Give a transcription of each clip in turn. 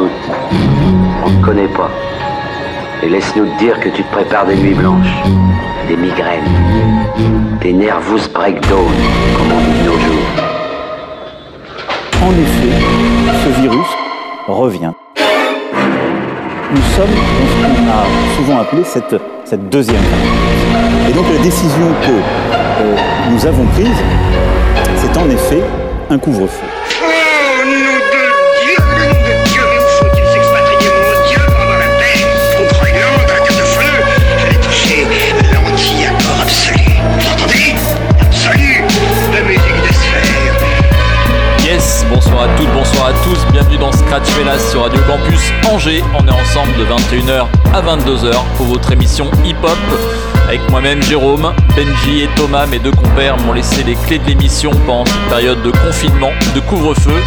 On ne connaît pas. Et laisse-nous te dire que tu te prépares des nuits blanches, des migraines, des nervous breakdown, comme on dit nos. En effet, ce virus revient. Nous sommes dans ce qu'on a souvent appelé cette, cette deuxième. Et donc la décision que euh, nous avons prise, c'est en effet un couvre-feu. Scratch Velas sur Radio Campus Angers. On est ensemble de 21h à 22h pour votre émission hip-hop. Avec moi-même Jérôme, Benji et Thomas, mes deux compères, m'ont laissé les clés de l'émission pendant cette période de confinement, de couvre-feu.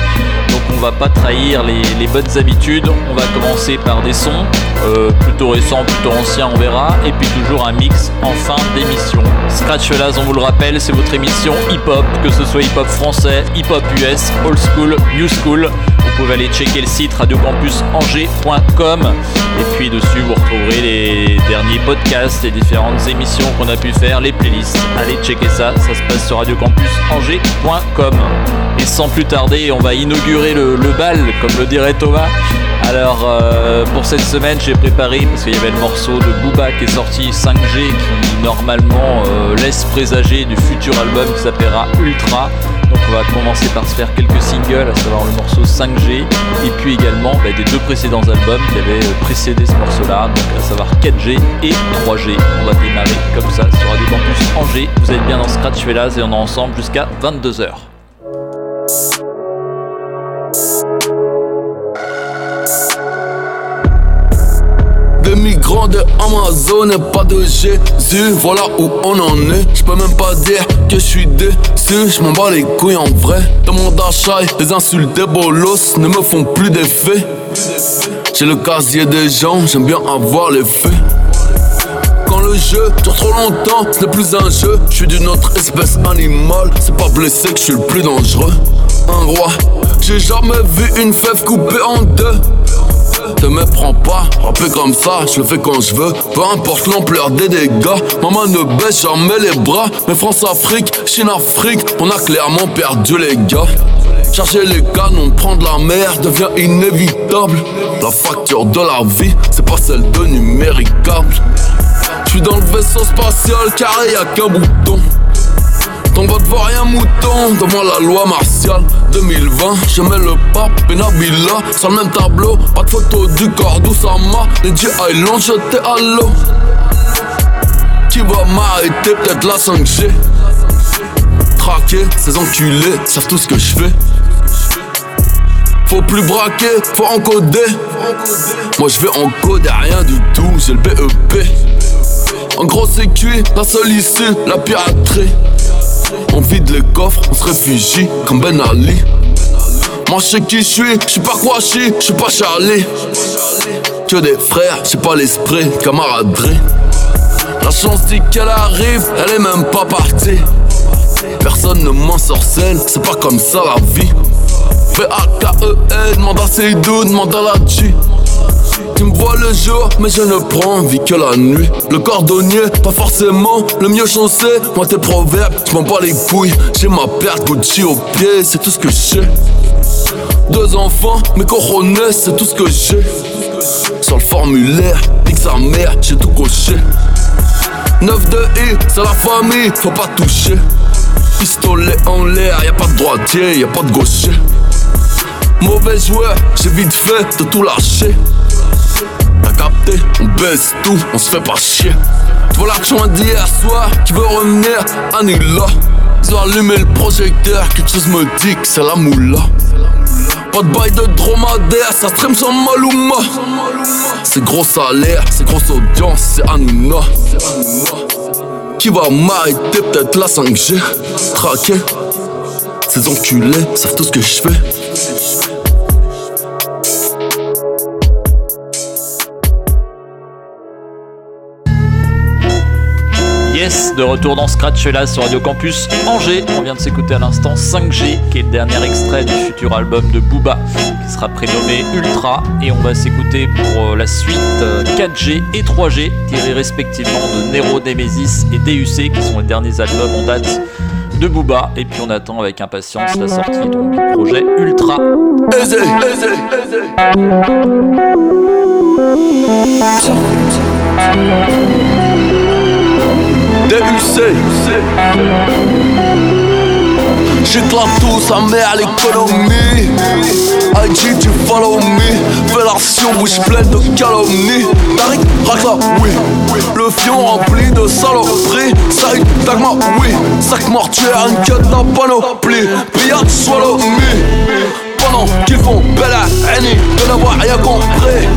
Donc on va pas trahir les, bonnes habitudes. On va commencer par des sons, euh, plutôt récents, plutôt anciens, on verra. Et puis toujours un mix en fin d'émission. Scratch Velas, on vous le rappelle, c'est votre émission hip-hop, que ce soit hip-hop français, hip-hop US, old school, new school. Vous pouvez aller checker le site radiocampusangers.com et puis dessus vous retrouverez les derniers podcasts, les différentes émissions qu'on a pu faire, les playlists. Allez checker ça, ça se passe sur radiocampusangers.com. Et sans plus tarder, on va inaugurer le, bal, comme le dirait Thomas. Alors euh, pour cette semaine j'ai préparé parce qu'il y avait le morceau de Booba qui est sorti 5G qui normalement euh, laisse présager du futur album qui s'appellera Ultra. Donc on va commencer par se faire quelques singles, à savoir le morceau 5G et puis également bah, des deux précédents albums qui avaient euh, précédé ce morceau-là, donc à savoir 4G et 3G. On va démarrer comme ça sur Radio Campus Angers. Vous êtes bien dans Scratch Velas et on est ensemble jusqu'à 22h. De Amazon et pas de Jésus, voilà où on en est. Je peux même pas dire que je suis déçu, je m'en bats les couilles en vrai. Dans mon d'achat, les insultes des bolos ne me font plus d'effet. J'ai le casier des gens, j'aime bien avoir les faits. Quand le jeu dure trop longtemps, ce n'est plus un jeu. Je suis d'une autre espèce animale, c'est pas blessé que je suis le plus dangereux. Un roi, j'ai jamais vu une fève coupée en deux. Te méprends pas, rapper comme ça, je le fais quand je veux. Peu importe l'ampleur des dégâts, maman ne baisse jamais les bras. Mais France-Afrique, Chine-Afrique, on a clairement perdu les gars. Charger les canons, prendre la mer devient inévitable. La facture de la vie, c'est pas celle de numéricable. Je suis dans le vaisseau spatial carré, y'a qu'un bouton. Ton vote vaut rien mouton. Devant la loi martiale 2020, je mets le pape et Nabila sur le même tableau. Pas de photo du corps d'Oussama. G l'ont jeté à l'eau. Qui va m'arrêter? Peut-être la 5G Traquer, ces enculés savent tout ce que je fais. Faut plus braquer, faut encoder. Moi je vais encoder rien du tout, j'ai le BEP En gros c'est cuit, la seule issue, la piraterie on vide les coffres, on se réfugie comme Ben Ali. Moi je sais qui je suis, je suis pas Kouachi, je suis pas Charlie. Que des frères, j'ai pas l'esprit, camaraderie. La chance dit qu'elle arrive, elle est même pas partie. Personne ne m'ensorcelle, c'est pas comme ça la vie. V-A-K-E-N, demande à Seydou, demande à la G. Tu me vois le jour, mais je ne prends vie que la nuit. Le cordonnier, pas forcément le mieux chaussé. Moi, tes proverbes, je m'en bats les couilles. J'ai ma perte Gucci au pied, c'est tout ce que j'ai. Deux enfants, mes coronets, c'est tout ce que j'ai. Sur le formulaire, nique sa mère, j'ai tout coché. 9 de I, c'est la famille, faut pas toucher. Pistolet en l'air, y a pas de droitier, y a pas de gaucher. Mauvais joueur, j'ai vite fait de tout lâcher. On baisse tout, on se fait pas chier. Tu vois l'action d'hier soir, qui veut revenir, annule-la. Ils ont allumé le projecteur, quelque chose me dit que c'est la moula. Pas de bail de dromadaire, ça stream sans Maluma. C'est gros salaire, c'est grosse audience, c'est Hanouna. Qui va m'arrêter, peut-être la 5G. Traqué, ces enculés savent tout ce que je fais. De retour dans Scratch là sur Radio Campus Angers. On vient de s'écouter à l'instant 5G, qui est le dernier extrait du futur album de Booba, qui sera prénommé Ultra. Et on va s'écouter pour euh, la suite 4G euh, et 3G, tirés respectivement de Nero Nemesis et DUC, qui sont les derniers albums en date de Booba. Et puis on attend avec impatience la sortie du projet Ultra. DUC J'éclate tout, sa mère l'économie. IG tu follow me. Fellation bouche pleine de calomnie. Tariq, racla, oui. Le fion rempli de saloperies. Saïd, Dagma, oui. Sac mortuaire, une quête d'un panoplie. Pillard, swallow me. Pendant qu'ils font belle à De n'avoir rien compris.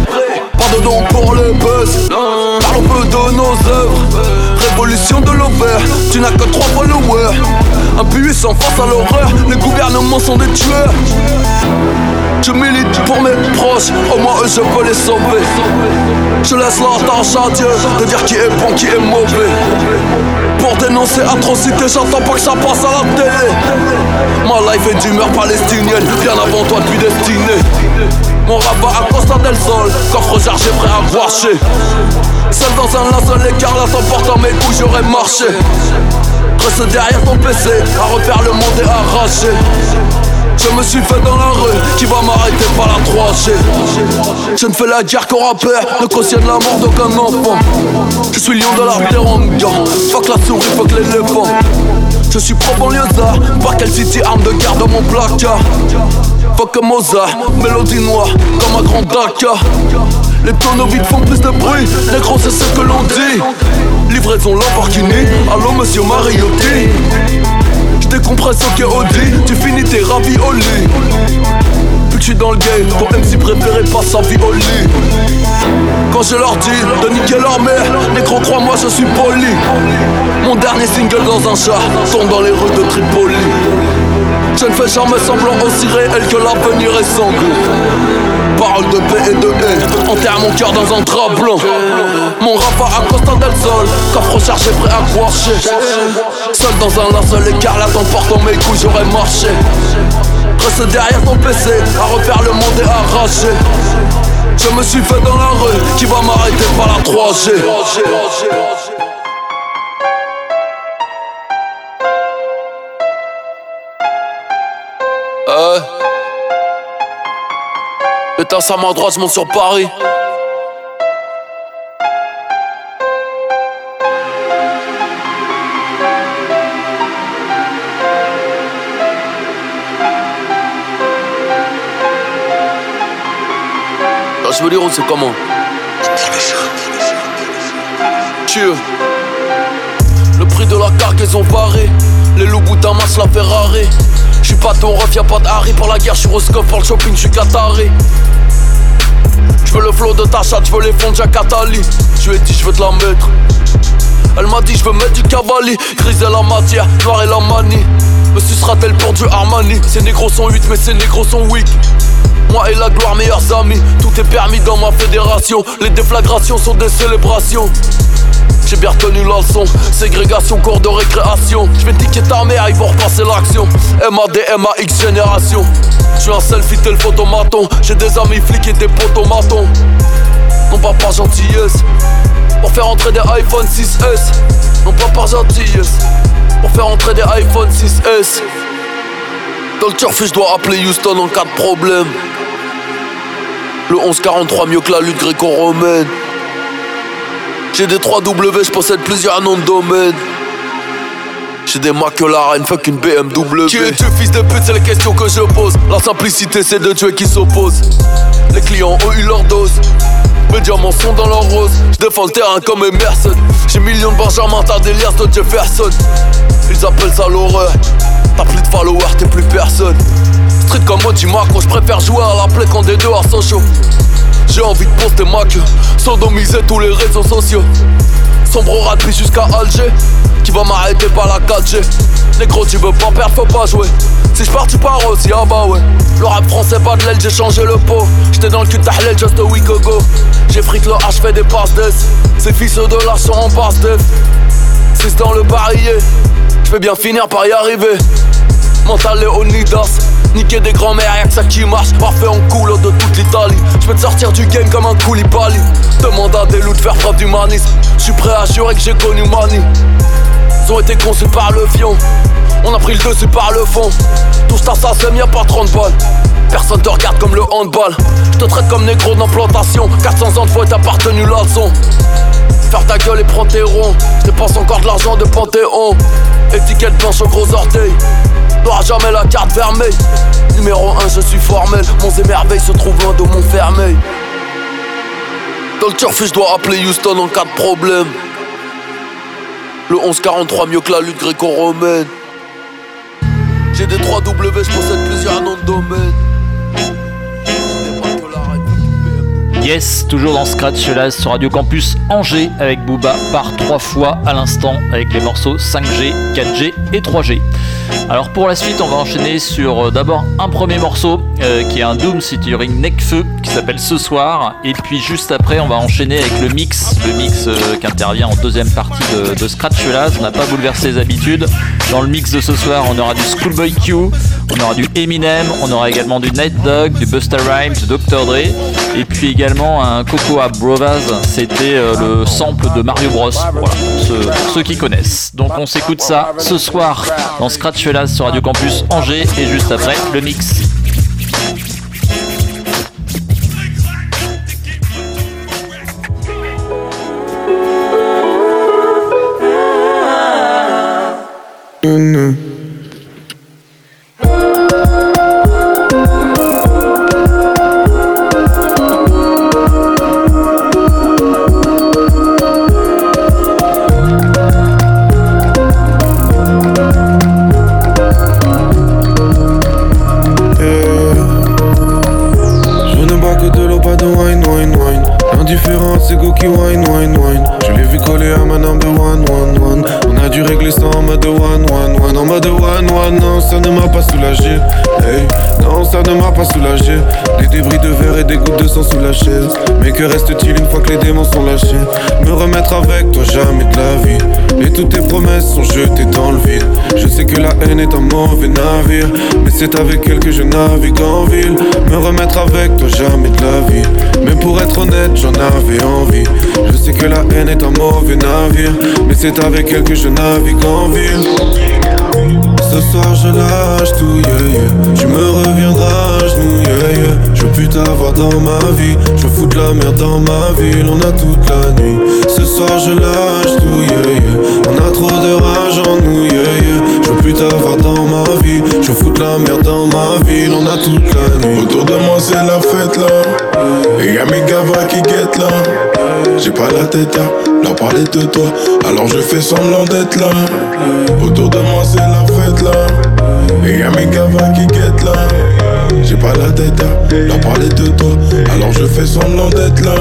Pas de don pour le buzz. Parlons peu de nos œuvres Révolution de l'over Tu n'as que trois followers Impuissant face à l'horreur Les gouvernements sont des tueurs je milite pour mes proches, au moins eux je peux les sauver. Je laisse la tâche à Dieu de dire qui est bon, qui est mauvais. Pour dénoncer atrocité, j'entends pas que ça passe à la télé. Ma life est d'humeur palestinienne, bien avant toi depuis destiné. Mon rabat à Costa del Sol, coffre chargé prêt à guacher. Seul dans un linceul écart, là t'emportant mes couilles, j'aurais marché. Reste derrière ton PC, à refaire le monde et arracher. Je me suis fait dans la rue, qui va m'arrêter par la 3G Je ne fais la guerre qu'au rappeur, ne cautionne la mort d'aucun enfant Je suis lion de la teranga, fuck la souris, fuck l'éléphant Je suis pro banlieusard, par quelle city arme de guerre dans mon placard Fuck Mozart, mélodie noire, comme un grand Dakar les tonneaux vides font plus de bruit, gros c'est ce que l'on dit. Livraison Lamborghini, allô monsieur Mariotti. Décompresse ok Audi, tu finis tes raviolis. Plus que je dans le game, ton MC préféré passe sa vie au lit. Quand je leur dis de niquer leur mère, négro crois-moi je suis poli. Mon dernier single dans un char, tombe dans les rues de Tripoli je ne fais jamais semblant aussi réel que l'avenir est sanglant Parole de paix et de haine Enterre mon cœur dans un drap blanc. Mon rap à Costa del Sol Coffre chargé prêt à coucher Seul dans un linceul écarlate en portant mes couilles j'aurais marché. Reste derrière ton PC À refaire le monde et arracher Je me suis fait dans la rue Qui va m'arrêter par la 3G Euh. Éteins sa main droite, je sur Paris. Je veux dire, on sait comment. Tue. Le prix de la cargaison barré. Les loups Damas, la Ferrari. J'suis pas ton ref, y'a pas de Harry pour la guerre, j'suis Roscoff pour le shopping, j'suis Qatari. J'veux le flow de ta chatte, j'veux les fonds de Jacatali. J'lui ai dit j'veux te la mettre. Elle m'a dit j'veux mettre du cavalier, grise la matière, noir et la manie. Me sucera-t-elle pour du Armani? Ces négros sont 8 mais ces négros sont weak moi et la gloire meilleurs amis Tout est permis dans ma fédération Les déflagrations sont des célébrations j'ai bien retenu la ségrégation, cours de récréation. Je vais tiquer ta mère, ils vont repasser l'action. MAD, MAX génération. Je suis un selfie, tel photomaton. J'ai des amis flics et des potomatons. Non pas par gentillesse, pour faire entrer des iPhone 6S. Non pas par gentillesse, pour faire entrer des iPhone 6S. Dans le turf, je dois appeler Houston en cas de problème. Le 1143 mieux que la lutte gréco-romaine. J'ai des 3W, je possède plusieurs noms de domaine. J'ai des fuck une BMW. Qui es-tu, fils de pute, c'est la question que je pose. La simplicité, c'est de tuer qui s'oppose. Les clients ont eu leur dose. Mes diamants sont dans leur rose. Je défends le terrain comme Emerson. J'ai millions de Benjamin, t'as des liasses de Jefferson. Ils appellent ça l'horreur. T'as plus de followers, t'es plus personne. Street comme moi, dis-moi, je préfère jouer à la plaie quand des deux à chaud. J'ai envie de poster ma queue, sodomiser tous les réseaux sociaux. Sombre rapide jusqu'à Alger, qui va m'arrêter par la 4G. Négro, tu veux pas perdre, faut pas jouer. Si je pars, tu pars aussi, ah bah ouais. Le rap français, pas de l'aile, j'ai changé le pot. J'étais dans le cul de just a week ago. J'ai fric le H, fait des passes d'ess. Ces fils de là sont en passe d'ess. cicatrices dans le barillet. Je vais bien finir par y arriver. Mental Leonidas, niquer des grands-mères, y'a que ça qui marche. Parfait en coulo de toute l'Italie. Je peux te sortir du game comme un Koulibaly. Demande à des loups de faire preuve d'humanisme. Je suis prêt à jurer que j'ai connu Mani. Ils ont été conçus par le fion. On a pris le dessus par le fond. Tout ça, ça c'est y'a pas 30 balles. Personne te regarde comme le handball. Je te traite comme négro d'implantation. 400 ans de fois t'as appartenu la leçon. Faire ta gueule et prends tes ronds. Je dépense encore de l'argent de Panthéon. Étiquette blanche au gros orteil. N'aura jamais la carte vermeille. Numéro 1, je suis formel. Mon émerveil se trouve loin de mon fermeil. Dans le turf, je dois appeler Houston en cas de problème. Le 1143 mieux que la lutte gréco-romaine. J'ai des 3 W, je possède plusieurs noms de domaine. Yes, toujours dans Scratch là sur Radio Campus Angers avec Booba par trois fois à l'instant avec les morceaux 5G, 4G et 3G. Alors pour la suite, on va enchaîner sur euh, d'abord un premier morceau euh, qui est un Doom featuring Necfeu qui s'appelle Ce soir et puis juste après, on va enchaîner avec le mix, le mix euh, qui intervient en deuxième partie de, de Scratch là. On n'a pas bouleversé les habitudes. Dans le mix de ce soir, on aura du Schoolboy Q, on aura du Eminem, on aura également du Night Dog, du Busta Rhymes, du Dr Dre et puis également un Cocoa Brovaz, c'était le sample de Mario Bros. Voilà, pour ceux, qui connaissent. Donc on s'écoute ça ce soir dans Scratch sur Radio Campus Angers et juste après le mix. Est un mauvais navire Mais c'est avec elle que je navigue en ville Me remettre avec toi jamais de la vie Mais pour être honnête j'en avais envie Je sais que la haine est un mauvais navire Mais c'est avec elle que je navigue en ville ce soir je lâche tout, yeah. Tu me reviendras à genoux. Je veux plus t'avoir dans ma vie. Je veux foutre la merde dans ma ville, on a toute la nuit. Ce soir je lâche tout, yeah. La merde dans ma ville, on a toute la nuit. Autour de moi c'est la fête là. Et y'a mes gavas qui guettent là. J'ai pas la tête à leur parler de toi. Alors je fais semblant d'être là. Autour de moi c'est la fête là. Et y'a mes gavas qui guettent là. J'ai pas la tête à leur parler de toi. Alors je fais semblant d'être là.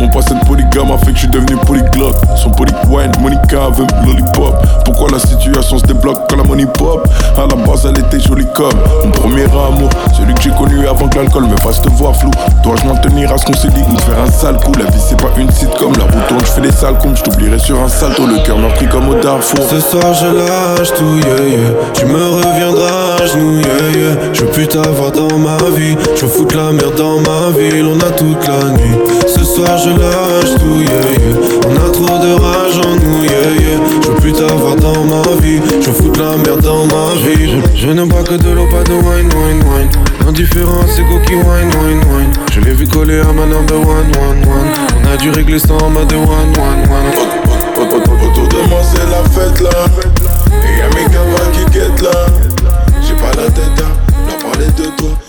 Mon passé de polygame a fait que je suis devenu polyglotte. Son wine, Monica veut lollipop. Pourquoi la situation se débloque quand la money pop? À la base, elle était jolie comme mon premier amour. Celui que j'ai connu avant que l'alcool me fasse te voir flou. Dois-je m'en tenir à ce qu'on s'est dit ou faire un sale coup? La vie, c'est pas une comme La route tourne, je fais des sales coups. Je t'oublierai sur un salto. Le cœur meurtri comme au Darfour. Ce soir, je lâche tout, yeah, yeah. Tu me reviendras à genoux, yeah, yeah. Je veux plus t'avoir dans ma vie. Je veux foutre la merde dans ma ville. On a toute la nuit. Ce soir, je lâche tout, yeah. On a trop de rage en nous. Je veux plus t'avoir dans ma vie, je fous la merde dans ma vie. Je, ne bois que de l'eau, pas de wine, wine, wine. Indifférent, c'est qui wine, wine, wine. Je l'ai vu coller à ma number one, one, one. On a dû régler ça en mode one, one, one. Autour de moi, c'est la fête là. Et y'a mes gars qui guettent là. J'ai pas la tête à leur parler de.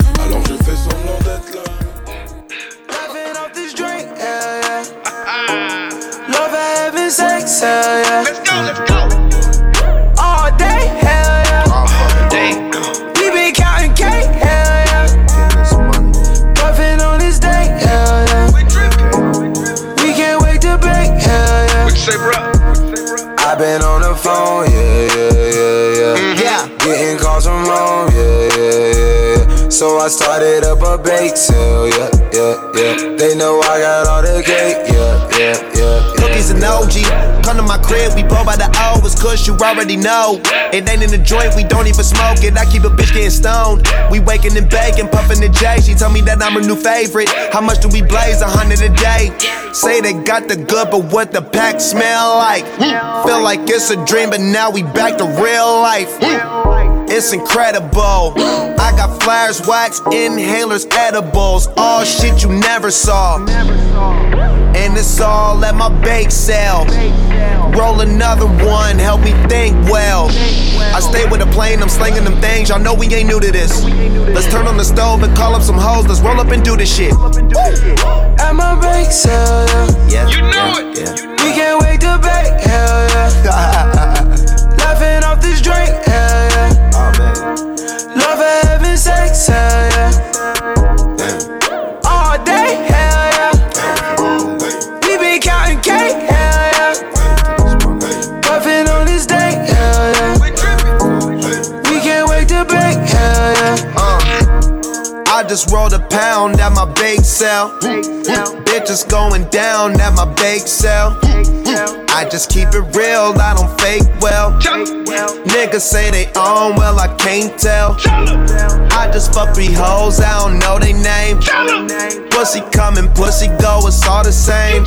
I started up a bake sale, yeah, yeah, yeah. They know I got all the cake, yeah, yeah, yeah. yeah he's an OG. Come to my crib, we blow by the O, cause you already know. It ain't in the joint, we don't even smoke it. I keep a bitch getting stoned. We waking and baking, puffing the J. She tell me that I'm a new favorite. How much do we blaze? A hundred a day. Say they got the good, but what the pack smell like? Hmm. Feel like it's a dream, but now we back to real life. Hmm. It's incredible. I got flares, wax, inhalers, edibles. All shit you never saw. And it's all at my bake sale. Roll another one, help me think well. I stay with a plane, I'm slinging them things. Y'all know we ain't new to this. Let's turn on the stove and call up some hoes. Let's roll up and do this shit. At my bake sale, yeah. Yeah, you know it. Yeah. We can't wait to bake, hell yeah. Laughing off this drink, hell just rolled a pound at my bake sale. Bitches going down at my bake sale. I just keep it real, I don't fake well. Niggas say they own, well, I can't tell. I just fuck three hoes, I don't know they name. Pussy coming, pussy go, it's all the same.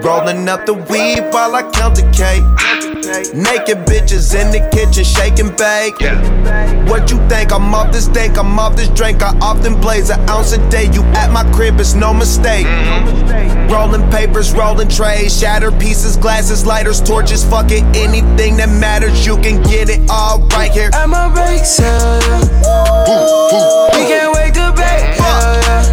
Rolling up the weed while I count the cake. Naked bitches in the kitchen shaking bake. What you think? I'm off this dank, I'm off this drink. I often blaze an ounce a day. You at my crib, it's no mistake. Rolling papers, rolling trays, shattered pieces, glasses, lighters, torches, fuck it, anything that matters. You can get it all right here. My bake sale, yeah. We can't wait to bake, hell yeah.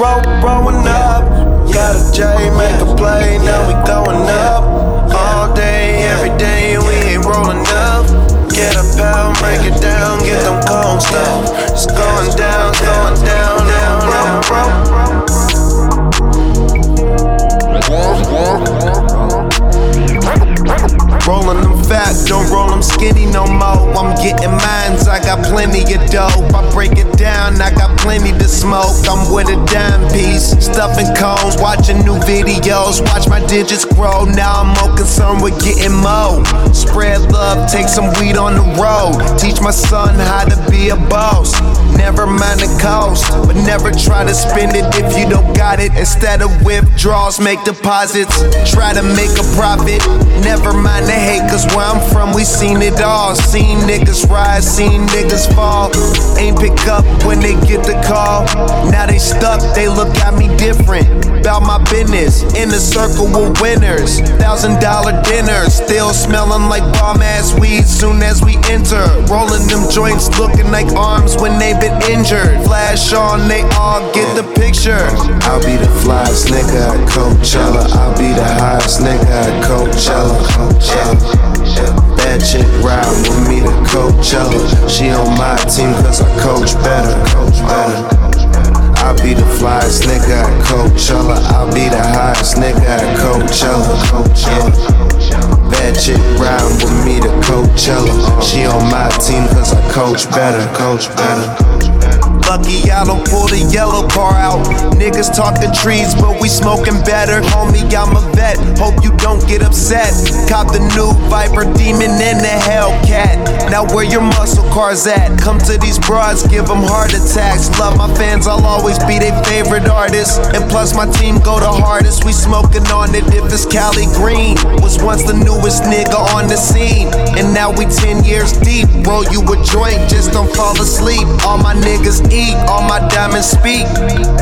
Roll, rolling up. Got a J, make a play, now we going up. All day, every day, we ain't rolling up. Get a pound, break it down, get them cold stuff. It's going down, going down, Rolling them fat, don't roll them skinny no more. I'm getting mines, I got plenty of dope. I break it down, I got plenty to smoke. I'm with a dime piece, stuffing cones, watching new videos. Watch my digits grow, now I'm more concerned with getting more. Spread love, take some weed on the road. Teach my son how to be a boss. Never mind the cost, but never try to spend it if you don't got it. Instead of withdrawals, make deposits. Try to make a profit. Never mind the hate, cause where I'm from, we seen it all. Seen niggas rise, seen niggas fall. Ain't pick up when they get the call. Now they stuck, they look at me different. About my business, in the circle with winners. Thousand dollar dinners, still smelling like bomb ass weed soon as we enter. Rolling them joints, looking like arms when they been injured. Flash on, they all get the picture. I'll be the flyest nigga at Coachella. I'll be the highest nigga at Coachella. Coachella. Bad chick ride with me to Coachella. She on my team cause I coach better. Coach better. I'll be the flyest nigga at Coachella. I'll be the highest nigga at Coachella. Coachella. Bad chick ride with me to Coachella. She on my team cause I coach better. Coach better. Lucky I don't pull the yellow car out. Niggas talking trees, but we smoking better. Homie, I'm a vet. Hope you don't get upset. Cop the new Viper Demon and the Hellcat. Now where your muscle cars at? Come to these broads, give them heart attacks. Love my fans, I'll always be their favorite artist. And plus my team go the hardest. We smoking on it if it's Cali Green. Was once the newest nigga on the scene. And now we 10 years deep. Roll you a joint, just don't fall asleep. All my niggas eat, all my diamonds speak.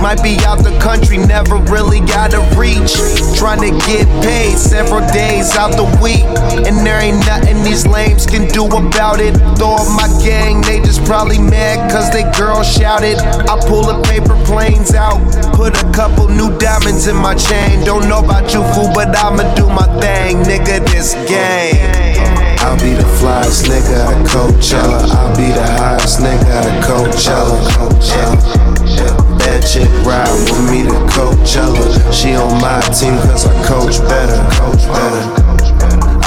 Might be out the country, never really got to reach. Trying to get paid several days out the week. And there ain't nothing these lames can do about it. Up my gang, they just probably mad cause they girl shouted. I pull the paper planes out, put a couple new diamonds in my chain. Don't know about you, fool, but I'ma do my thing, nigga. This game. I'll be the flyest nigga at Coachella. I'll be the highest nigga at Coachella. Coachella. Bad Bad chick ride with me to Coachella. She on my team cause I coach better. Coach better.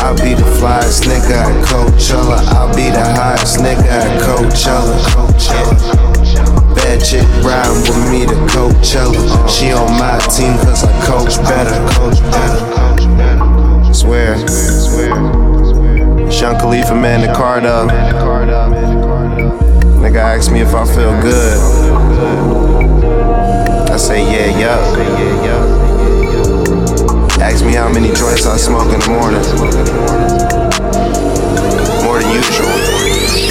I'll be the flyest nigga at Coachella. I'll be the highest nigga at Coachella. Coachella. Bad chick ride with me to Coachella. She on my team cause I coach better. Coach better. Swear. Sean Khalifa, man, the card up. Nigga asked me if I feel good. I say, yeah, yup. Ask me how many joints I smoke in the morning. More than usual.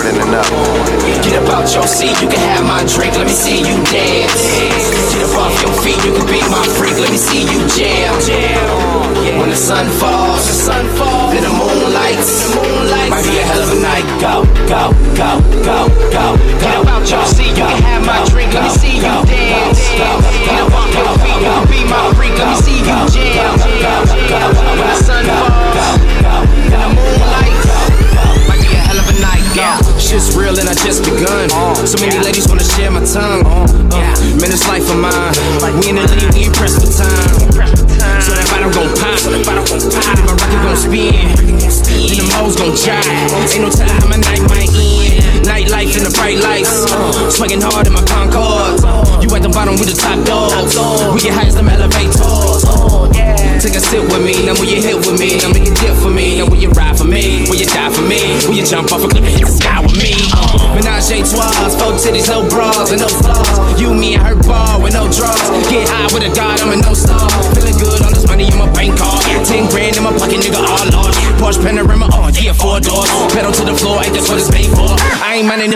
More than enough. Get up out your seat, you can have my drink, let me see you dance. Get up off your feet, you can be my freak, let me see you jam. When the sun falls, the sun falls, then the moon lights, might be a hell of a night. Go, go, go, go, go, go. Get up out your seat, you can have my drink, let me see you dance. Get up off your feet, you can be my freak, let me see you jam.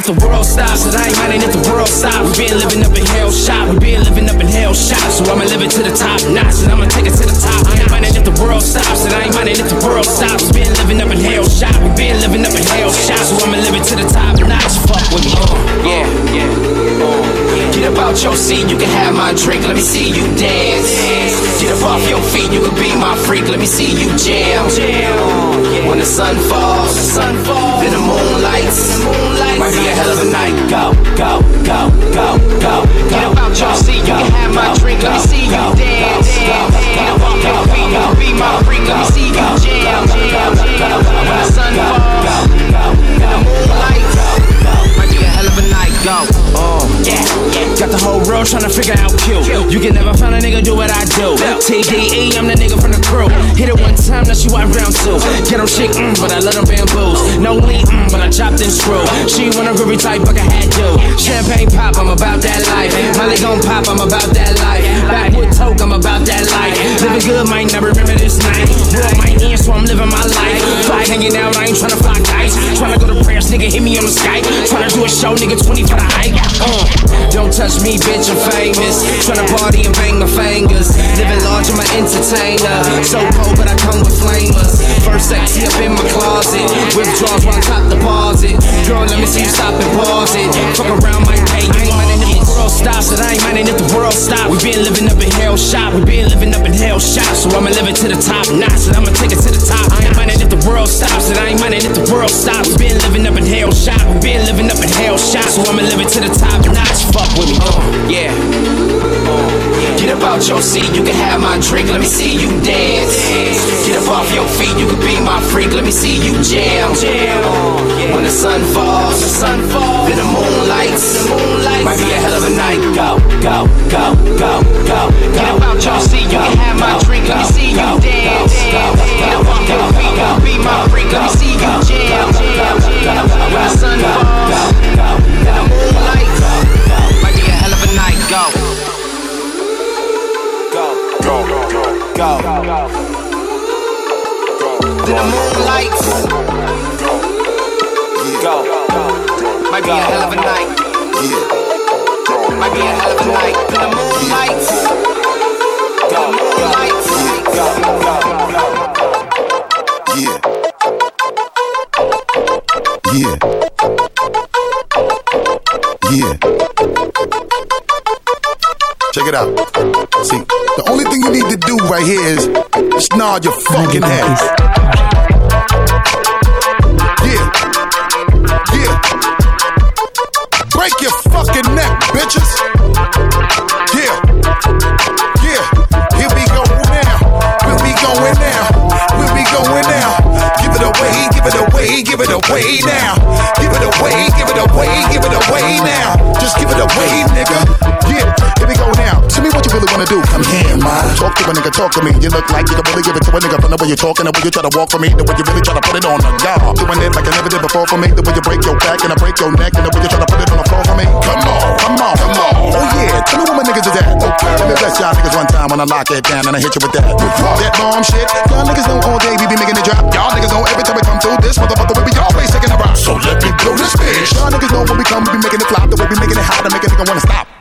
If the world stops, and I ain't minding if the world stops. We been living up in hell shop, we been living up in hell shop. So I'ma live it to the top notch, and I'ma take it to world stops, and I ain't minding if the world stops. Been living up in hell shop, we been living up in hell shop. So I'ma live it to the top notch. Fuck with me, uh, yeah, yeah. Get up out your seat, you can have my drink, let me see you dance. Get up off your feet, you can be my freak, let me see you jam. When the sun falls, then the moon lights, might be a hell of a night. Go, go, go, go, go, go. Get up out your seat, you can have my drink, let me see you dance. The whole world tryna figure out Q. You can never find a nigga do what I do. TDE, I'm the nigga from the crew. Hit it one time, now she want round two. Get them shit, mm, but I let them bamboos. No lean, mm, but I chopped and screw. She want a groovy type, but I had to. Champagne pop, I'm about that life. Molly gon' pop, I'm about that life. Backwood toke, I'm about that life. Living good, might never remember this night. World might so I'm living my life. Fly hanging out, I ain't tryna fly kites. Tryna go to prayers, nigga, hit me on the Skype. Tryna do a show, nigga, 20 for the hype. Uh, don't touch me, bitch, I'm famous. Tryna party and bang my fingers. Living large, I'm an entertainer. So cold, but I come with flamers. First sexy up in my closet. Withdrawals while I top deposit. Girl, let me see you stop and pause it. Fuck around, might pay you money if the world stops. And I ain't minding if the world stops. We been living up in hell shop. We been living up in hell shop. So I'ma live it to the top notch. And I'ma take it to the top. I ain't minding if the world stops. And I ain't minding if the world stops. We been living up in hell shop. We been living up in hell shop. So I'ma live it to the top notch. Fuck with me. Uh, yeah. Uh, get up out your seat, you can have my drink, let me see you dance. Get up off your feet, you can be my freak, let me see you jam. Uh, when the sun falls, the sun falls, then the moon lights, might be a hell of a night. Go, go, go, go, go, go. Get up out your seat, you can have my drink, let me see you dance. Get up off your feet, you can be my freak, let me see you jam. Then the moon right here is nod your fucking head. You wanna do? Come here, man. Talk to a nigga talk to me. You look like you can really give it to a nigga from the way you talking, the way you try to walk for me, the way you really try to put it on the guard. Doing it like I never did before for me, the way you break your back and I break your neck, and the way you try to put it on the floor for me. Come on, come on, come on. Oh yeah, tell me where my niggas is at. Okay, let me bless y'all niggas one time when I lock it down and I hit you with that. That bomb shit. Y'all niggas know all day we be making it drop. Y'all niggas know every time we come through this motherfucker we be always taking a rock. So let me blow this bitch. Y'all niggas know when we come we be making it flop, the way we making it hot to make a nigga wanna stop.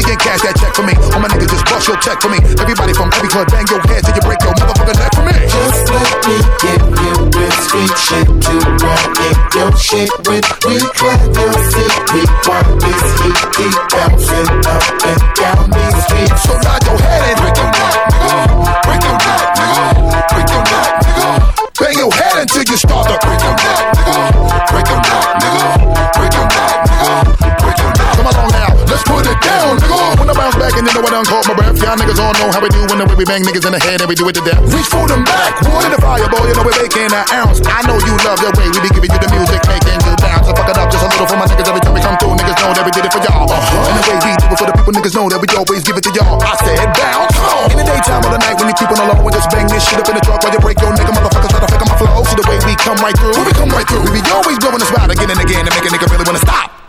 Money and cash that check for me. All my niggas just bust your check for me. Everybody from every hood, bang your head till you break your motherfucking neck for me. Just let me give you real street shit to in your shit with. We clap your seat. We want this heat keep bouncing up and down these streets. So nod your head and break your neck, nigga. Break your neck, nigga. Break your neck, nigga. Bang your head until you start to break your neck, nigga. Break your neck, nigga. Along put it down, nigga. When I bounce back and you know I done caught my breath, y'all niggas all know how we do when the way we bang niggas in the head and we do it to death. Reach for them back, in the fire, boy, you know we baking an ounce. I know you love the way we be giving you the music, making you bounce. I fuck it up just a little for my niggas every time we come through. Niggas know that we did it for y'all. Uh-huh. And the way we do it for the people, niggas know that we always give it to y'all. I said bounce. In the daytime or the night when you keep on the low and just bang this shit up in the truck while you break your nigga motherfuckers try to fake on my flow. See the way we come right through. We come right through. We be always blowing the spot again and again to make a nigga really wanna stop.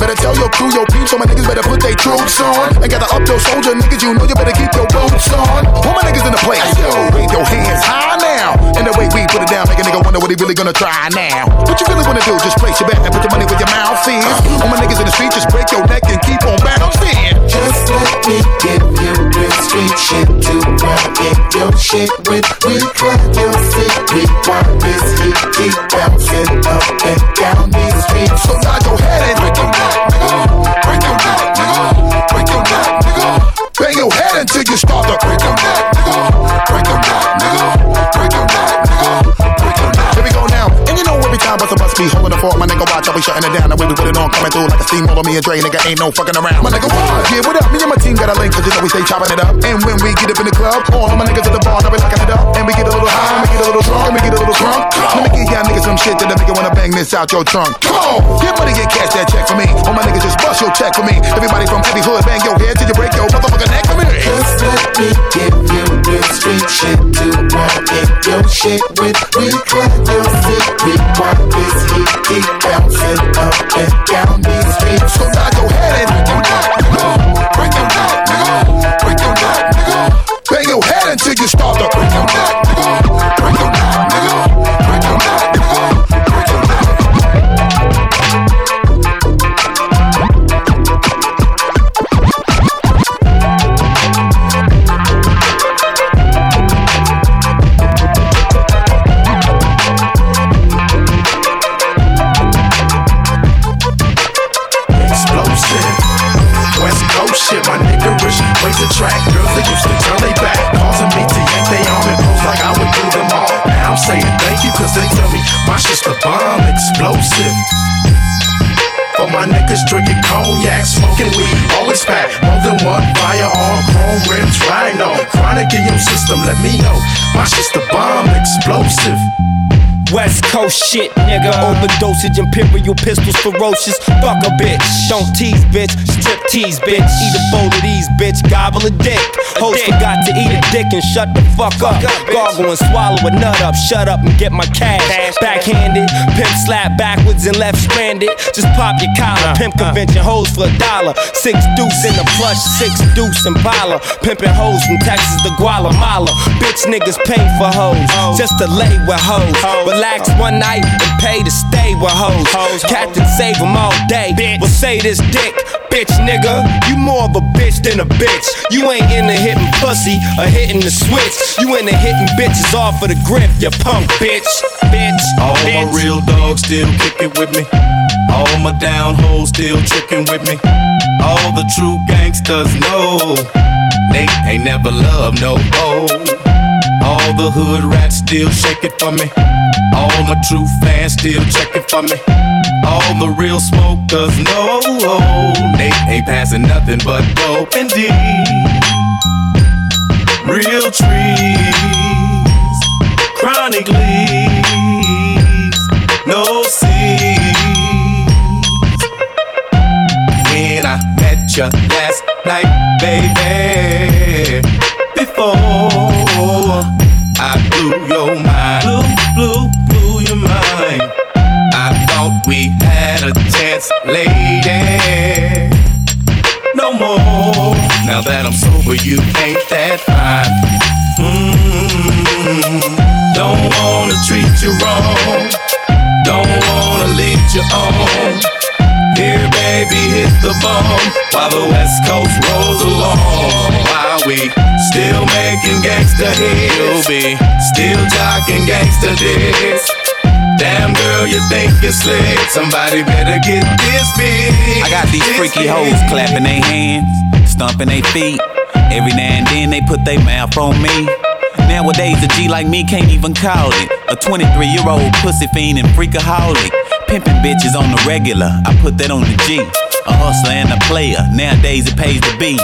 Better tell your crew, your peeps, so my niggas better put their troops on. And gather up your soldier niggas, you know you better keep your boots on. All my niggas in the place, yo, wave your hands high now. And the way we put it down, make a nigga wonder what he really gonna try now. What you really wanna do? Just place your bet and put your money where your mouth is. All my niggas in the street, just break your neck and keep on bouncing. Just let me give you real street shit to in your shit with. We clap your seat. We want this heat keep bouncing up and down these streets. So nod your head and break your neck, nigga. Break your nigga. Break your nigga. Bang your head until you start to break your nigga. Break your nigga. Break your nigga. Break your. Here we go now. And you know every time bust be holding the fort, my nigga watch, I'll be shutting it down. The way we put it on, coming through like a steamroller. Me and Dre, nigga, ain't no fucking around. My nigga, what? Yeah, what up? Me and my team got a link, cause you know we stay chopping it up. And when we get up in the club, all of my niggas at the bar, now we locking it up. And we get a little high, and we get a little drunk, nigga wanna bang this out your trunk. Come on, get money, get cash that check for me. All my niggas just bust your check for me. Everybody from every hood, bang your head till you break your motherfucking neck for me. Just let me give you real street shit to ride in your shit with. We clap your seat. We want this heat keep bouncing up and down these streets. So nod your head and break your neck, nigga. Break your neck, nigga. Break your neck, nigga. Bang your head until you start to break your neck, nigga. Break your neck, nigga. Break your neck, Drinking cognac, smoking weed, always pack more than one firearm, chrome rims, rhino. Chronic in your system, let me know. My shit's the bomb, explosive. West Coast shit, nigga. Overdosage, imperial pistols, ferocious. Fuck a bitch. Don't tease, bitch. Strip tease, bitch. Eat a bowl of these, bitch. Gobble a dick. Host forgot to eat a dick and shut the fuck up. Gargle and swallow a nut up. Shut up and get my cash. Backhanded. Pimp slap backwards and left stranded. Just pop your collar. Pimp convention hoes for a dollar. Six deuce in the plush, six deuce in Pala. Pimping hoes from Texas to Guatemala. Bitch niggas pay for hoes. Just to lay with hoes. Relax one night and pay to stay with hoes. Captain save them all day. Bitch. Well, say this dick. Bitch nigga, you more of a bitch than a bitch. You ain't into hitting pussy or hitting the switch. You into hitting bitches off of the grip, you punk bitch. Bitch. All my real dogs still kicking with me. All my down hoes still tricking with me. All the true gangsters know Nate ain't never loved no hoe. All the hood rats still shake it for me. All my true fans still check it for me. All the real smokers know oh, Nate ain't passing nothing but dope and D. Real trees, chronic leaves, no seeds. When I met you last night, baby. Before I blew your mind, blew, blew, blew your mind. I thought we had a chance, lady. No more. Now that I'm sober, you ain't that fine. Mm-hmm. Don't wanna treat you wrong. Don't wanna lead you on. Here, baby, hit the bomb while the West Coast rolls along. While we still making gangsta hits, be still jocking gangsta dicks. Damn girl, you think you're slick? Somebody better get this big. I got these freaky hoes clapping their hands, stomping their feet. Every now and then they put their mouth on me. Nowadays, a G like me can't even call it. A 23 year old pussy fiend and freakaholic. Pimping bitches on the regular, I put that on the G. A hustler and a player, nowadays it pays to be.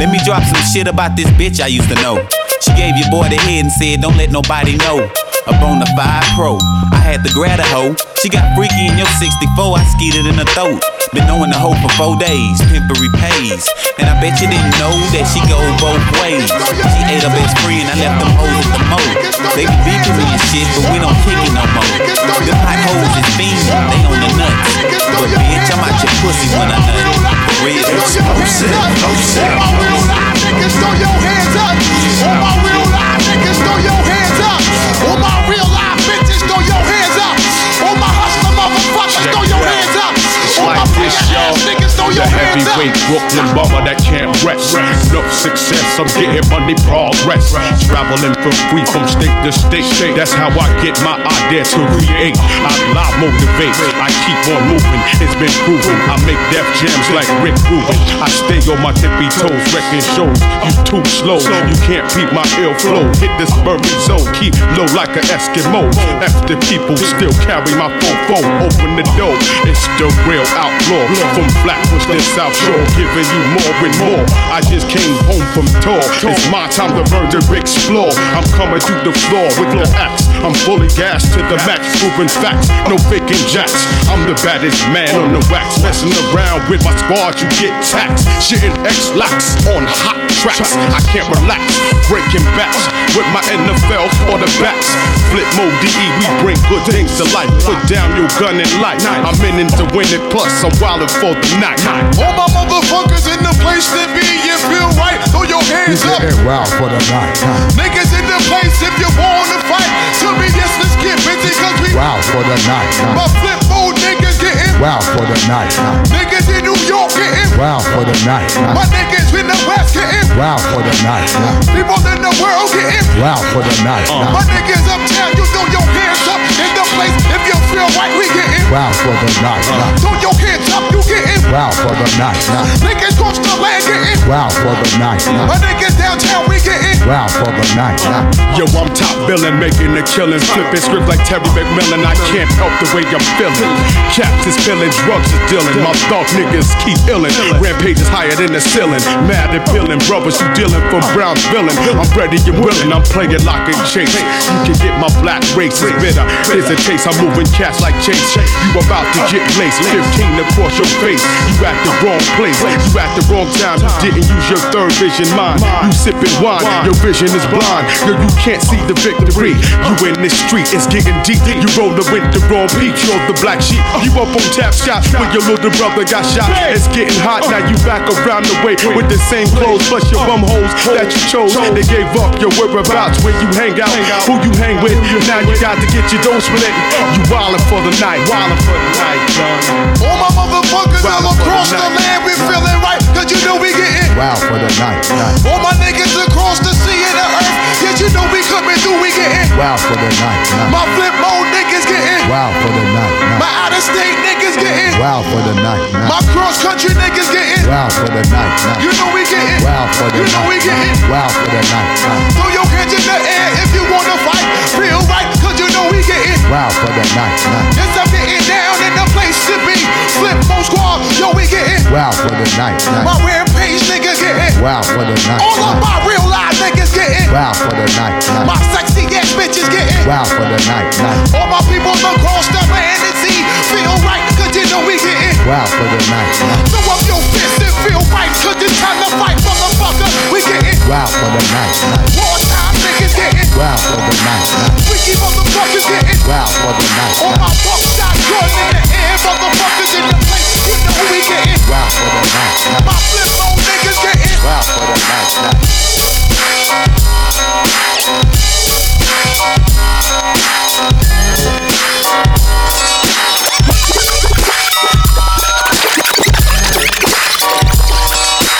Let me drop some shit about this bitch I used to know. She gave your boy the head and said, Don't let nobody know. A bona fide pro, I had to grab a hoe. She got freaky in your 64, I skeeted in her throat. Been knowing the hoe for four days, pimpery pays. And I bet you didn't know that she go both ways. She ate her best friend, I left them hoes at the mo. They be beefing me and shit, but we don't kick it no more. Them hot hoes is fiending, they on the nuts. But bitch, I'm out your pussy when I nut. For real. Explosive, explosive. Niggas, throw your hands up. All my real live niggas, throw your hands up. All my real live bitches, throw your hands up. All my hustler motherfuckers, throw your hands up. This, y'all. niggas, throw The your hands up. heavyweight Brooklyn bummer that can't rest. No success, I'm getting money progress. Traveling for free from state to state. That's how I get my idea to create. I live motivate. I keep on moving. It's been proven. I make def jams like Rick Rubin. I stay on my tippy toes, wrecking shows. You too slow. You can't beat my ill flow. Hit this Burberry zone. Keep low like an Eskimo. After people still carry my phone. Open the door. It's the real outlaw. From Flatbush to South Shore. Giving you more and more. I just came home from tour. It's my time to murder explore. I'm coming through the floor with the axe. I'm fully gassed to the max. Proving facts. No faking jacks. I'm the baddest man on the wax. Messing around with my squad, you get taxed. Shitting X-lax on hot tracks. I can't relax. Breaking backs with my NFL quarterbacks. Flip mode DE, we bring good things to life. Put down your gun and light. I'm in it to win it, plus I'm wildin' for the night. All my motherfuckers in the place to be. You feel right? Throw your hands up. Wow for the night. Niggas in the place if you wanna fight. Tell me yes, let's get busy cause we Wow for the night. My flip mode niggas getting Wow for the night. Niggas in New York getting Wow for the night. My niggas in the West getting Wow for the night. People in the world getting Wow for the night. My niggas uptown, you throw your hands up place if you feel right, we getting Wow for the uh, night. Throw your hands up, you getting Wow for the night. Niggas cross the land getting Wow for the night. My niggas downtown, we getting Wow for the night. Yo, I'm top billing, making the killings, flipping scripts like Terry McMillan. I can't help the way I'm feeling. Caps is spilling, drugs is dealing. My thought niggas keep illin'. Rampage is higher than the ceiling. Mad at billing, brothers you dealing from Brown's villain. I'm ready and willing, I'm playing lock and chase. You can get my black race is bitter. There's a taste, I'm moving cats like Chase. You about to get laced, 15 across your face. You at the wrong place, you at the wrong time. You didn't use your third vision mind. You sipping wine, your vision is blind. Yo, you can't see the victory. You in this street, it's getting deep. You rollin' with the wrong peak, you're the black sheep. You up on tap shot when your little brother got shot. It's getting hot, now you back around the way with the same clothes, plus your bum holes that you chose. They gave up your whereabouts Where you hang out, who you hang with. Now you got to get your dough split. You wildin' for the night, wildin' for the night, son. All my motherfuckers all across the land, we feelin' right, cause you know we gettin' Wow for the night. All my niggas across the sea and the earth, yeah, you know we coming through, we getting Wow for the night. My flip mode niggas gettin' Wow for the night. My out of state niggas gettin' Wow for the night. My cross country niggas getting Wow for the night. You know we gettin' Wow for the night. You know we gettin' Wow for the night. Throw your hands in the air if you wanna fight. Feel right, getting Wow for the night. Yes, I'm getting down in the place to be. Flip mode squad, yo, we getting Wow for the night. My rampage niggas getting Wow for the night. All of my real live niggas getting Wow for the night. My sexy ass bitches getting Wow for the night. All my people across the land and sea feel right, cause you know we getting Wow for the night. Throw up your fist and feel right cause it's time to fight, motherfucker. We getting Wow for the night, night. Wow for the night, motherfuckers getting Wow for the night, all my in the air, motherfuckers in the place. You know who we getting. Wow for the night. My flip niggas getting Wow for the night.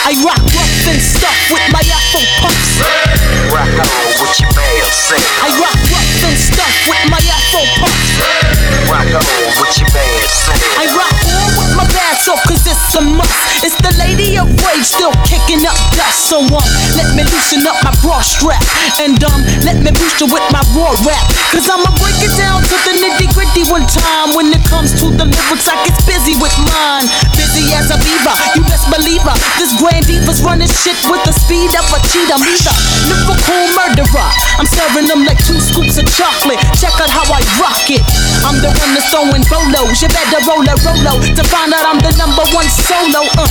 I rock rough and stuff with my Afro puffs. Rock on with your band, sing. I rock rough and stuff with my Afro puffs. Rock on with your band, sing. I rock bass off cause it's a must. It's the lady of rage still kicking up dust. So um, let me loosen up my bra strap. And um, let me boost you with my raw rap. Cause I'ma break it down to the nitty gritty one time. When it comes to the lyrics, I get busy with mine. Busy as a beaver, you best believe her. This grand diva's running shit with the speed of a cheetah. Me the lyrical murderer. I'm serving them like two scoops of chocolate. Check out how I rock it. I'm the one that's throwing bolos. You better roll a rolo to find out I'm the number one solo. Uh,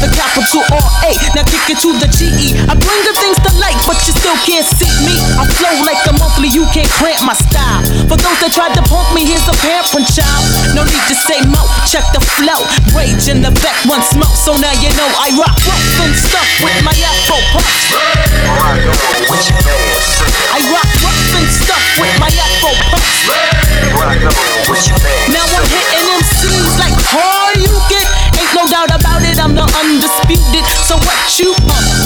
the capital R A. Now kick it to the G E. I bring the things to light, but you still can't see me. I flow like a monthly. You can't cramp my style. For those that tried to punk me, here's a parent child. No need to say mo. Check the flow. Rage in the back, one smoke. So now you know I rock rough and stuff with my Afro puffs. I rock rough and stuff with my Afro puffs. Now I'm hitting them scenes like hard you doubt about it, I'm the undisputed. So what you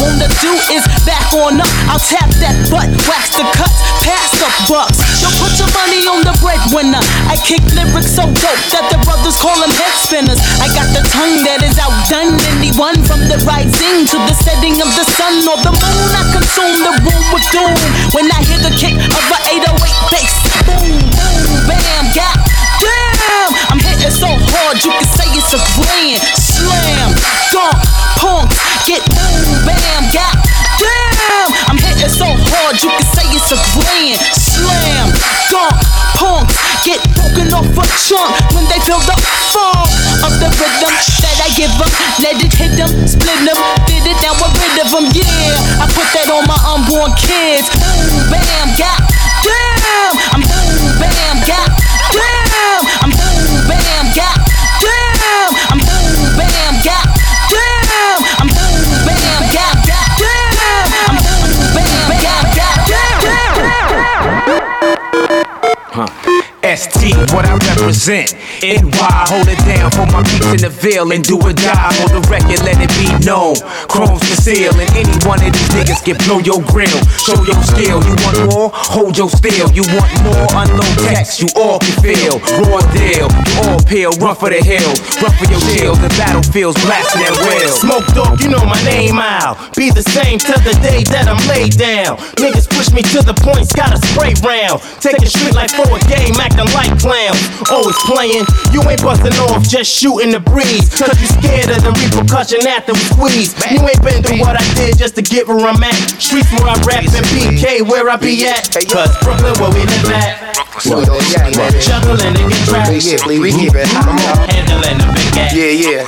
wanna do is back on up. I'll tap that butt, wax the cuts, pass the bucks. Yo, put your money on the breadwinner. I kick lyrics so dope that the brothers call them head spinners. I got the tongue that is outdone anyone from the rising to the setting of the sun or the moon. I consume the room with doom when I hear the kick of a 808 bass. Boom, boom, chunk when they feel the funk of the rhythm that I give them. Let it hit them, split them, fit it, now we're rid of them. Yeah, I put that on my unborn kids. Boom, bam, got damn. I'm boom, bam, got damn. I'm boom, bam, got damn. I'm boom, bam, got damn. I'm boom, bam, got damn. I'm boom, bam, got damn. ST, what I represent. NY, hold it down for my beats in the veil and do a die on the record, let it be known. Chrome's for sale, and any one of these niggas can blow your grill. Show your skill. You want more? Hold your steel. You want more? Unload text, you all can feel. Raw deal, you all peel, run for the hill. run for your deal. The battlefields blasting at will. Smoke dog, you know my name out. Be the same till the day that I'm laid down. Niggas push me to the points, got a spray round. Take the street like for a game, acting like clowns. Always playing, you ain't busting off, just shooting the breeze. Cause you scared of the repercussion after we squeeze. You ain't been through what I did just to get where I'm at. Streets where I rap and BK where I be at. Cause Brooklyn where we live at. Juggling and get trapped. We keep it hot. Handling the big ass. Yeah, yeah.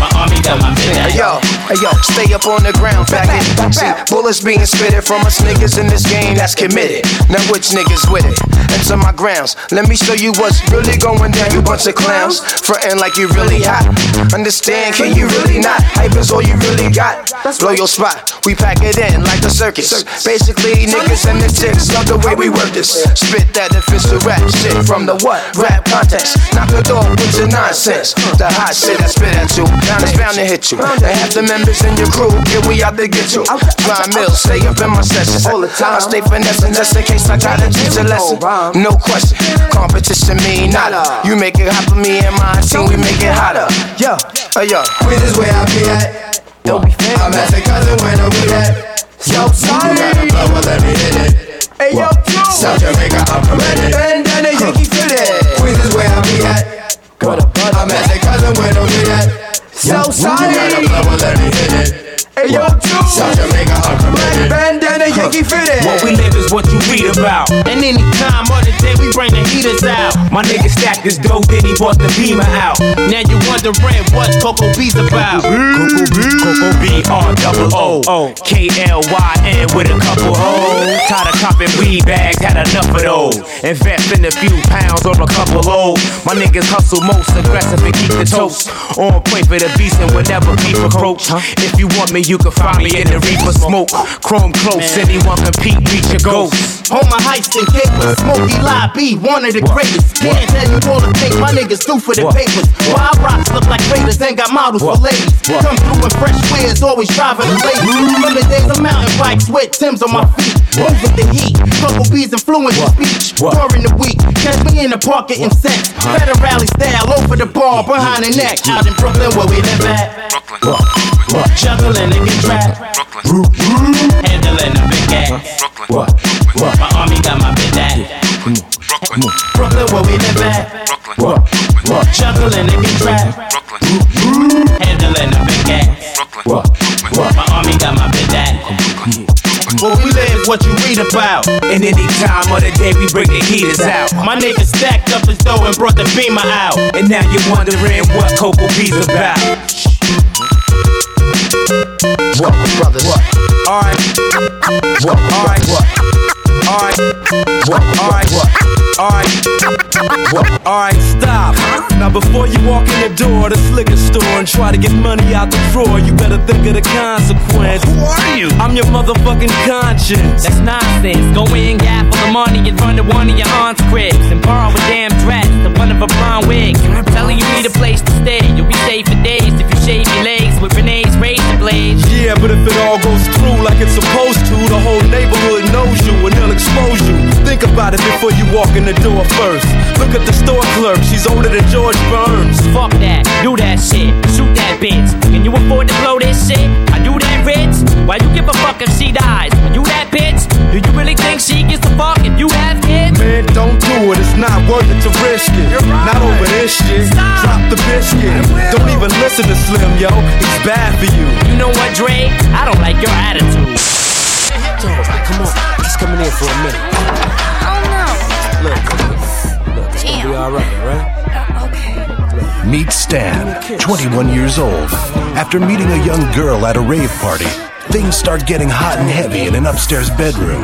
My army got my big Hey ass. yo, hey yo, stay up on the ground, faggot. See, bullets being spitted from us niggas in this game that's committed. Now which niggas with it? Enter my grounds. Let me show you what's really going down, you bunch of clowns. Frontin' like you really hot. Understand, can you really not? Hype is all you really got. Blow your spot, we pack it in like a circus. Basically, niggas and the chicks love the way we work this. Spit that official rap shit from the what? Rap context. Knock the door with your nonsense. The hot shit I spit at you, now it's bound to hit you. And half the members in your crew, yeah, we out to get you. Grind mill, stay up in my sessions. All the time, I stay finessing just in case I gotta teach a lesson. No question, competition mean nada. You make it hot for me and my team, we make it hotter. Yo, uh, yo. This is where I be at. Don't be fair. I'm at the cousin when I'm with that. Yo, sorry. You got a blow, well, let me hit it. Hey, yo, South Jamaica, I'm from committed. Bandana, Yankee fitted. Queens is where I be at. I'm at the cousin when I'm with that. So sorry. You got a blow, well, hit it. Hey, yo, South Jamaica, I'm committed. Bandana, Yankee fitted. What we live is what you read about. And any time of the day, we bring the heaters out. My nigga stacked this dope, then he bought the beamer out. Now you wondering what Cocoa B's about. Coco B, Coco R double O. K L Y N with a couple O's. Tired of copping weed bags, had enough of those. Invest in a few pounds or a couple O's. My niggas hustle most aggressive and keep the toast on point for the beast and will never be approached. If you want me, you can find me in the reaper smoke. Chrome close, anyone compete, reach your goals. On my heist and capers, Smokey Live B, one of the greatest. Can't tell you all the things my niggas do for the papers. Wild rocks look like raiders, ain't got models for ladies. Come through in fresh wears, always driving the ladies. From the days of mountain bikes with Tim's on my feet. Move with the heat, couple bees influence the speech. During the week, catch me in the park getting sex. Better rally style over the bar, behind the neck. Out in Brooklyn where we live at. Juggling and get trapped. Handling the big ass. My army got my big ass. Brooklyn Brooklyn, where we live at. Brooklyn. What? What? Juggling and get trapped. Handling the big ass. My army got my big ass. Where we live, what you read about. And any time of the day, we bring the heaters out. My niggas stacked up as though and brought the beamer out. And now you're wondering what Cocoa B's about. What, brothers? Alright. What? Alright. What? Alright. What? Alright. Alright. Alright, stop. Now before you walk in the door of this liquor store and try to get money out the drawer, you better think of the consequence. Who are you? I'm your motherfucking conscience. That's nonsense. Go in, gap for the money, and run to one of your aunt's cribs and borrow a damn dress to one of her blonde wigs. Telling you need a place to stay. You'll be safe for days if you shave your legs with Renee's razor blades. Yeah, but if it all goes through like it's supposed to, the whole neighborhood knows you and they'll expose you. Think about it before you walk in the door first. Look at the store clerk, she's older than George Burns. Fuck that, do that shit, shoot that bitch. Can you afford to blow this shit? I do that Ritz. Why you give a fuck if she dies? Are you that bitch? Do you really think she gives a fuck if you have kids? Man, don't do it, it's not worth it to risk it. Not over this shit. Drop the biscuit. Don't even listen to Slim, yo. He's bad for you. You know what, Dre? I don't like your attitude. Come on, he's coming in for a minute. Oh no. Look, look, it's gonna be alright, Meet Stan, 21 years old. After meeting a young girl at a rave party, things start getting hot and heavy in an upstairs bedroom.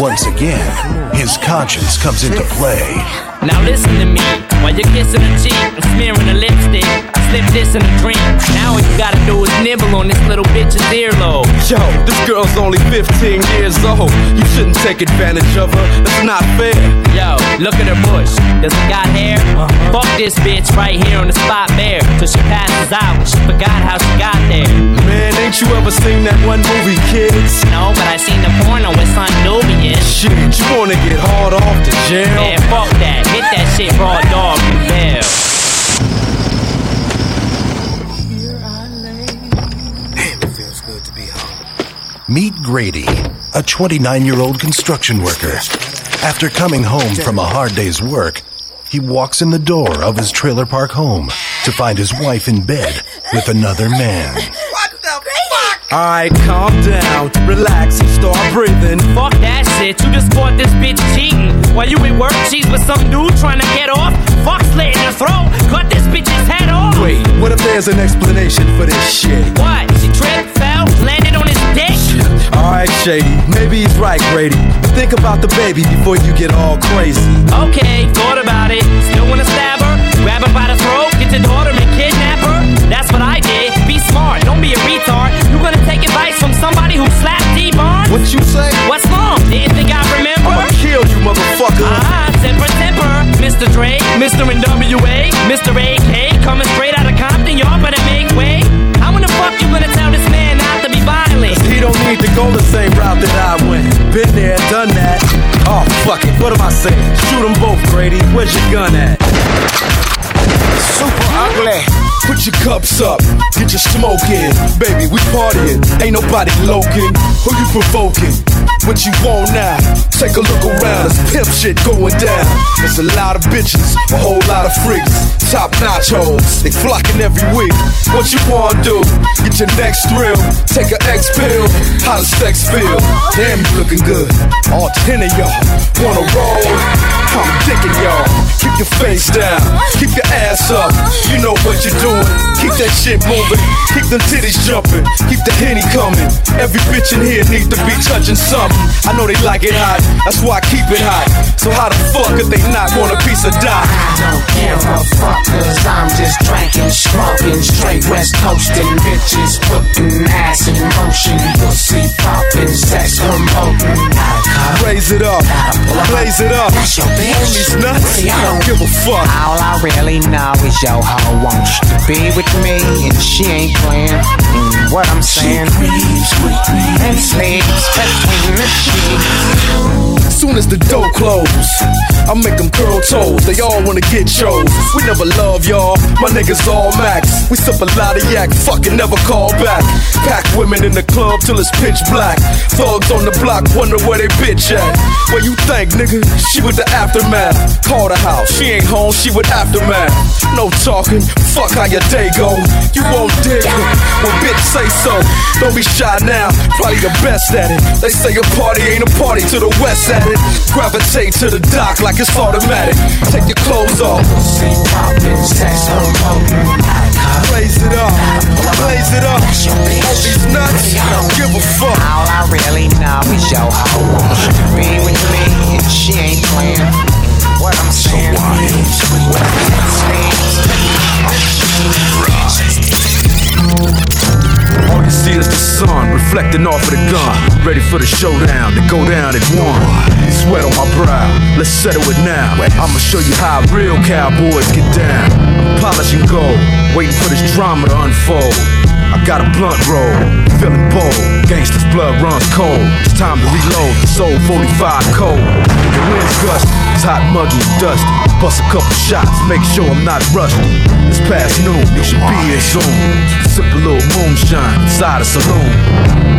Once again, his conscience comes into play. Now listen to me. While you're kissing her cheek and smearing her lipstick, I slip this in a drink. Now all you gotta do is nibble on this little bitch's earlobe. Yo, this girl's only 15 years old. You shouldn't take advantage of her. That's not fair. Yo, look at her bush. Does it got hair? Uh-huh. Fuck this bitch right here on the spot bare. Till she passes out. She forgot how she got there. Man, ain't you ever seen that one movie, kids? No, but I seen the porno with Son Nubian. Shit, you wanna get hard off the jail? Man, fuck that. Hit that shit raw dog. Meet Grady, a 29 year old construction worker. After coming home from a hard day's work, he walks in the door of his trailer park home to find his wife in bed with another man. Alright, calm down, relax, and start breathing. Fuck that shit. You just caught this bitch cheating. While you at work, she's with some dude trying to get off. Fuck slit in her throat. Cut this bitch's head off. Wait, what if there's an explanation for this shit? What? She tripped, fell, landed on his dick? Alright, Shady, maybe he's right, Grady. But think about the baby before you get all crazy. Okay, thought about it. Still wanna stab her? Grab her by the throat, get your daughter and kidnap her? That's what I did. Be smart, don't be a retard. You gonna take advice from somebody who slapped Dee Barnes? What you say? What's wrong? Didn't think I remember? I'ma kill you, motherfucker. Ah, temper, temper. Mr. Dre, Mr. NWA, Mr. AK, coming straight out of Compton. Y'all better make way. How in the fuck you gonna tell this man not to be violent? He don't need to go the same route that I went. Been there, done that. Oh, fuck it. What am I saying? Shoot them both, Grady. Where's your gun at? Super ugly. Put your cups up, get your smoke in. Baby, we partying, ain't nobody loking. Who you provoking? What you want now? Take a look around, it's pimp shit going down. There's a lot of bitches, a whole lot of freaks. Top notch hoes, they flocking every week. What you wanna do? Get your next thrill. Take a X pill. How does sex feel? Damn, you looking good. All ten of y'all wanna roll. I'm digging y'all. Keep your face down. Keep your ass up. You know what you're doing. Keep that shit moving. Keep them titties jumping. Keep the henny coming. Every bitch in here needs to be touching something. I know they like it hot. That's why I keep it hot. So how the fuck if they not want a piece of dot? I don't give a fuck, cause I'm just drinking, smoking, straight west coasting, bitches putting ass in motion, pussy popping, sex promoting. Raise it up, blaze it up. That's your bitch. Nuts, I don't give a fuck. All I really know is your hoe wants to be with me, and she ain't playing. Mm, what I'm saying, and sleeps between the sheets. Soon as the door close, I make them curl toes. They all wanna get chose. We never love y'all. My niggas all max. We sip a lot of yak, fucking never call back. Pack women in the club till it's pitch black. Thugs on the block wonder where they bitch at. Where you think, nigga? She with the aftermath. Call the house. She ain't home, she with aftermath. No talking. Fuck how your day go. You won't dig it. Well, bitch, say so. Don't be shy now. Probably the best at it. They say a party ain't a party to the west at it. Gravitate to the dock like it's automatic. Take your clothes off. Blaze it up, blaze it up. All these nuts, don't give a fuck. All I really know is your hoe be with me, and she ain't playing. What I'm saying, All you see is the sun reflecting off of the gun. Ready for the showdown to go down at one. Sweat on my brow, let's settle it now. I'ma show you how real cowboys get down. I'm polishing gold, waiting for this drama to unfold. I got a blunt roll, feeling bold. Gangsta's blood runs cold. It's time to reload. Soul 45 cold. The wind's gusty, it's hot, muggy, dusty. Bust a couple shots, make sure I'm not rusty. It's past noon, you should be here soon. Sip a little moonshine inside a saloon.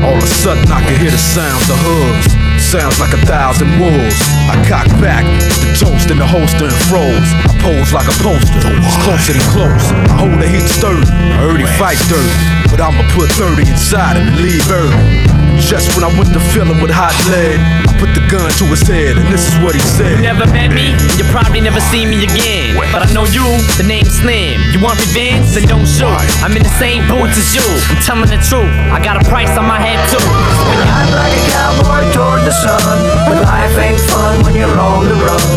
All of a sudden I can hear the sounds of hooves. Sounds like a thousand wolves. I cock back, the toast in the holster and froze. I pose like a poster, it's closer than close. I hold the heat sturdy, I heard he fight dirty. But I'ma put 30 inside him and leave early. Just when I went to fill him with hot lead, I put the gun to his head, and this is what he said. You never met me, you probably never see me again. But I know you, the name's Slim. You want revenge? Then don't shoot. I'm in the same boots as you. I'm telling the truth. I got a price on my head too. I'm like a cowboy toward the sun, but life ain't fun when you're on the run.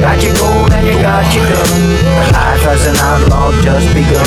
Got your gold and you got your gun, but life as an outlaw just begun.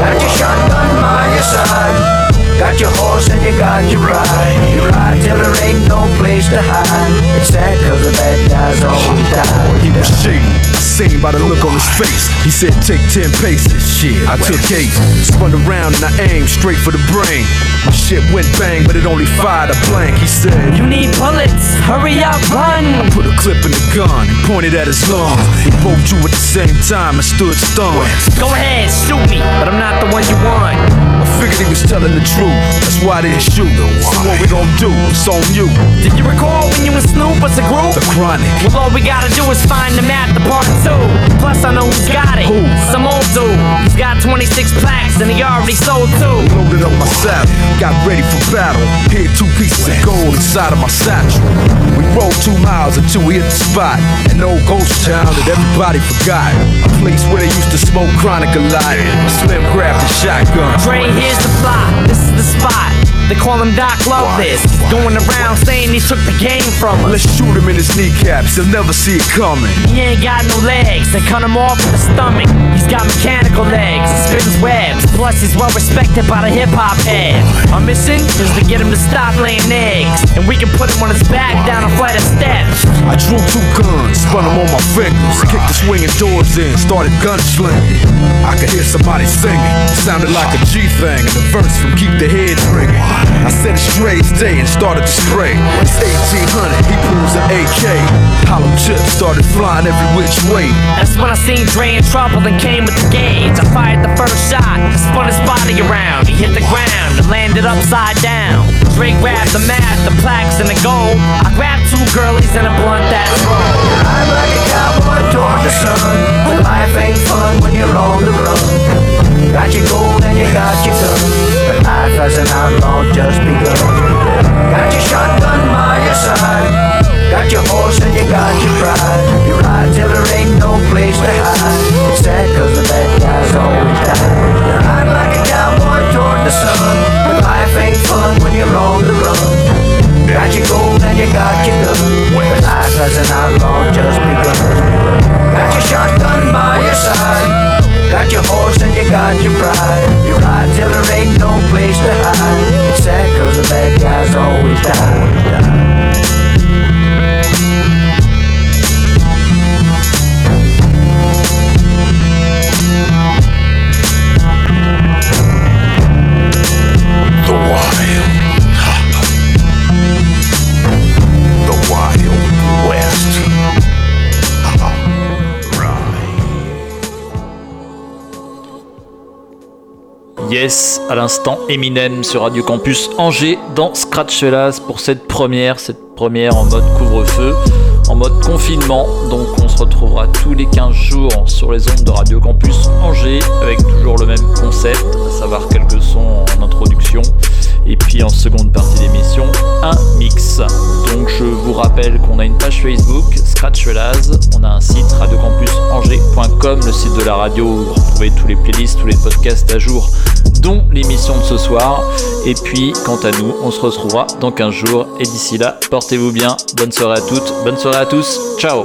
Got your shotgun by your side. Got your horse and you got your ride. You ride till there ain't no place to hide. It's sad cause the bad guys always die. He was shady, seen by the look on his face. He said, take 10 paces. Shit, I took eight. Spun around and I aimed straight for the brain. My shit went bang, but it only fired a blank. He said, You need bullets, hurry up, run. I put a clip in the gun and pointed at his lungs. We both drew at the same time and stood stunned. Go ahead, shoot me, but I'm not the one you want. I figured he was telling the truth. That's why I didn't shoot. So what we gon' do? It's on you. Did you recall when you and Snoop was a group? The chronic. Well, all we gotta do is find the map, the part two. Plus, I know who's got it. Who? Some old dude. He's got 26 plaques and he already sold two. Loaded up my saddle, got ready for battle. Hid two pieces of gold inside of my satchel. We rode two miles until we hit the spot. An old ghost town that everybody forgot. A place where they used to smoke chronic a lot. Slim grabbed the shotgun. Dre, here's the plot. This is the spot. They call him Doc Love this. Going around saying he took the game from us. Let's shoot him in his kneecaps, he'll never see it coming. He ain't got no legs, they cut him off in the stomach. He's got mechanical legs, spins webs. Plus, he's well respected by the hip hop heads. Our mission is to get him to stop laying eggs. And we can put him on his back down a flight of steps. I drew two guns, spun them on my fingers, kicked the swinging doors in, started gunslinging. I could hear somebody singing, sounded like a G thing, and the verse from Keep the Heads Ringing. I said it's Dre's day and started to spray. It's 1800, he pulls an AK. Hollow chips started flying every which way. That's when I seen Dre in trouble and came with the gauge. I fired the first shot, I spun his body around. He hit the ground and landed upside down. Dre grabbed the map, the plaques, and the gold. I grabbed two girlies and a blunt that's roll. I'm like a cowboy toward the sun, but life ain't fun when you're on the run. Got your gold and you got your gun, as an outlaw just begun. Got your shotgun by your side. Got your horse and you got your pride. You ride till there ain't no place to hide. It's sad cause the bad guys always die. You ride like a cowboy toward the sun. But life ain't fun when you're on the run. Got your gold and you got your gun. But life as an outlaw just begun. Your À l'instant Eminem sur Radio Campus Angers dans Scratch Fellas pour cette première, cette première en mode couvre-feu, en mode confinement. Donc on se retrouvera tous les 15 jours sur les ondes de Radio Campus Angers avec toujours le même concept, à savoir quelques sons en introduction et puis en seconde partie d'émission, un mix. Donc je vous rappelle qu'on a une page Facebook, Scratch Fellas, on a un site radiocampusangers.com, le site de la radio où vous retrouvez tous les playlists, tous les podcasts à jour, dont l'émission de ce soir. Et puis, quant à nous, on se retrouvera dans 15 jours. Et d'ici là, portez-vous bien. Bonne soirée à toutes, bonne soirée à tous. Ciao